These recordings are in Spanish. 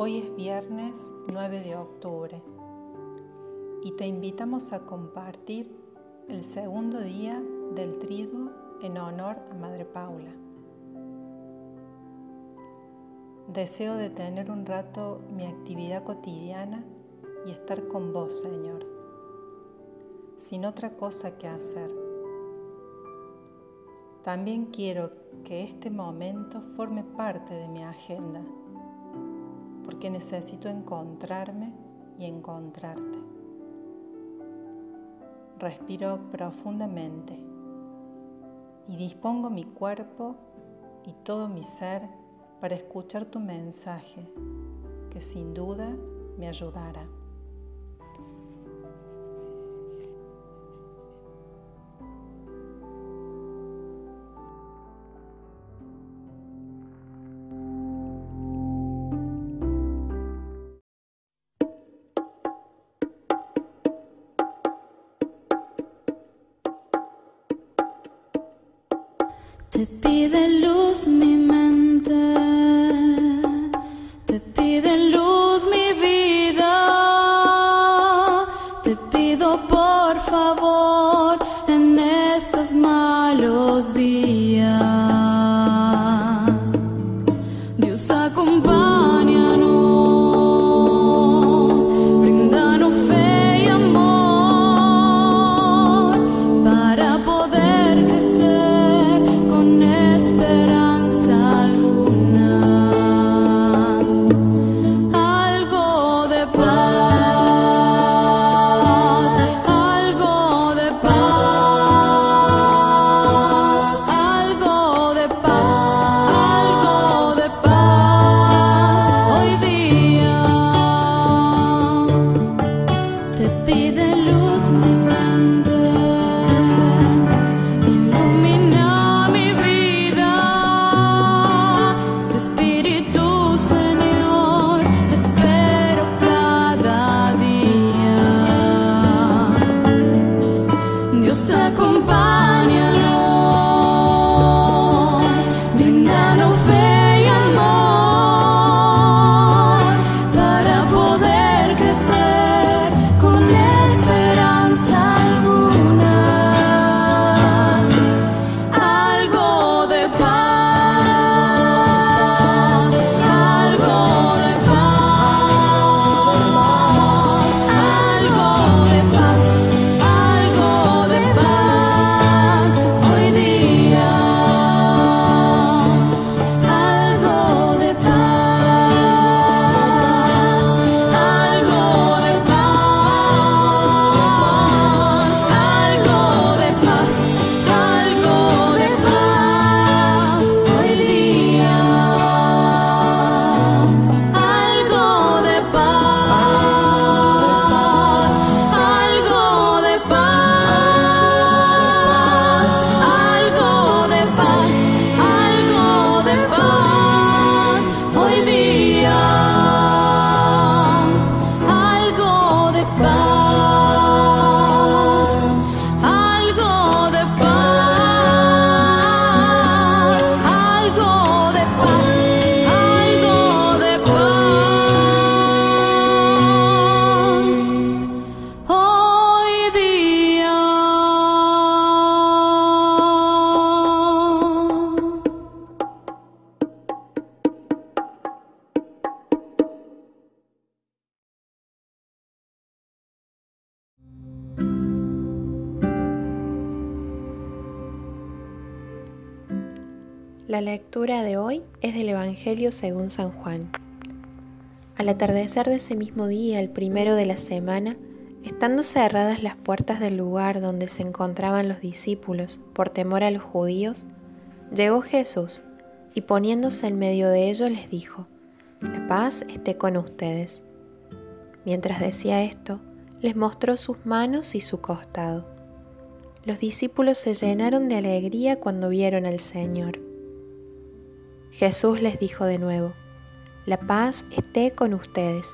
Hoy es viernes 9 de octubre y te invitamos a compartir el segundo día del triduo en honor a Madre Paula. Deseo detener un rato mi actividad cotidiana y estar con vos, Señor, sin otra cosa que hacer. También quiero que este momento forme parte de mi agenda porque necesito encontrarme y encontrarte. Respiro profundamente y dispongo mi cuerpo y todo mi ser para escuchar tu mensaje que sin duda me ayudará. Te pide luz mi mente, de La lectura de hoy es del Evangelio según San Juan. Al atardecer de ese mismo día, el primero de la semana, estando cerradas las puertas del lugar donde se encontraban los discípulos por temor a los judíos, llegó Jesús y poniéndose en medio de ellos les dijo, La paz esté con ustedes. Mientras decía esto, les mostró sus manos y su costado. Los discípulos se llenaron de alegría cuando vieron al Señor. Jesús les dijo de nuevo, La paz esté con ustedes.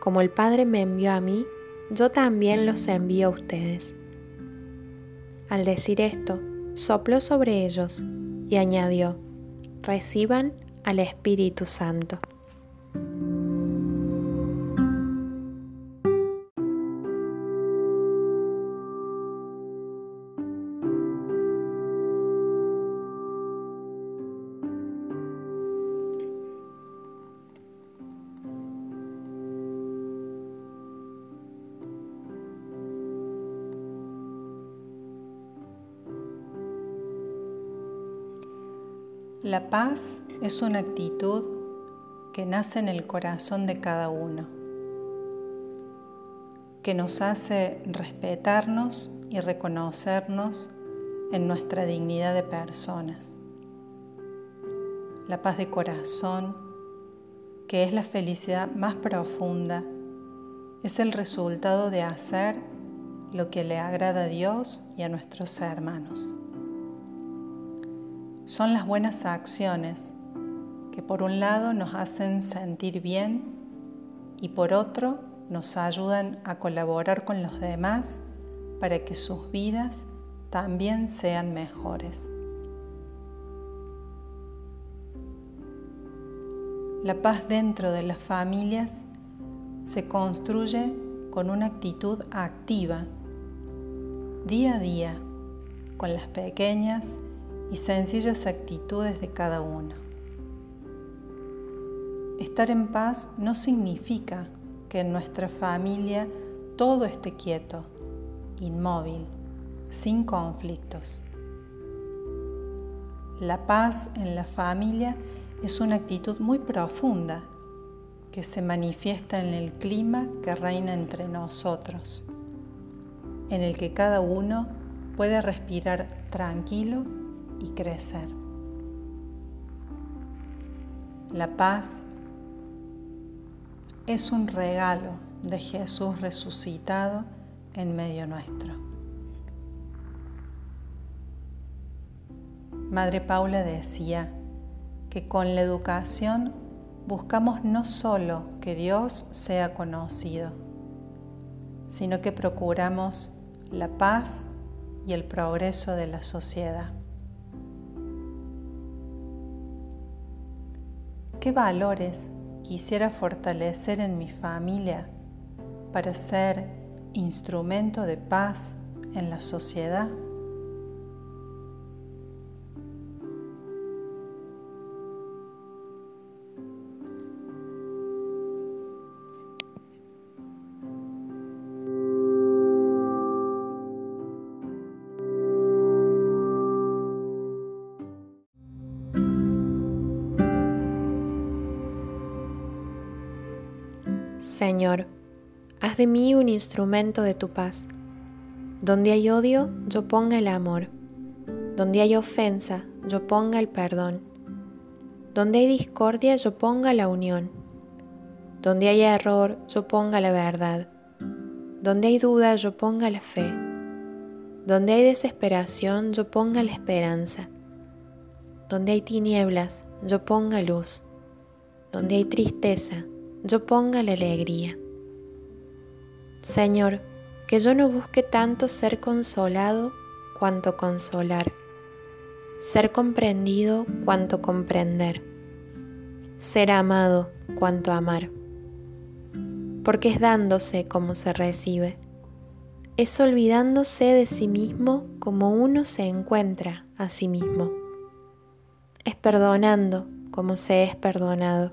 Como el Padre me envió a mí, yo también los envío a ustedes. Al decir esto, sopló sobre ellos y añadió, reciban al Espíritu Santo. La paz es una actitud que nace en el corazón de cada uno, que nos hace respetarnos y reconocernos en nuestra dignidad de personas. La paz de corazón, que es la felicidad más profunda, es el resultado de hacer lo que le agrada a Dios y a nuestros hermanos. Son las buenas acciones que por un lado nos hacen sentir bien y por otro nos ayudan a colaborar con los demás para que sus vidas también sean mejores. La paz dentro de las familias se construye con una actitud activa, día a día, con las pequeñas y sencillas actitudes de cada uno. Estar en paz no significa que en nuestra familia todo esté quieto, inmóvil, sin conflictos. La paz en la familia es una actitud muy profunda que se manifiesta en el clima que reina entre nosotros, en el que cada uno puede respirar tranquilo y crecer. La paz es un regalo de Jesús resucitado en medio nuestro. Madre Paula decía que con la educación buscamos no solo que Dios sea conocido, sino que procuramos la paz y el progreso de la sociedad. ¿Qué valores quisiera fortalecer en mi familia para ser instrumento de paz en la sociedad? Señor, haz de mí un instrumento de tu paz. Donde hay odio, yo ponga el amor. Donde hay ofensa, yo ponga el perdón. Donde hay discordia, yo ponga la unión. Donde hay error, yo ponga la verdad. Donde hay duda, yo ponga la fe. Donde hay desesperación, yo ponga la esperanza. Donde hay tinieblas, yo ponga luz. Donde hay tristeza, yo ponga la alegría. Señor, que yo no busque tanto ser consolado cuanto consolar, ser comprendido cuanto comprender, ser amado cuanto amar, porque es dándose como se recibe, es olvidándose de sí mismo como uno se encuentra a sí mismo, es perdonando como se es perdonado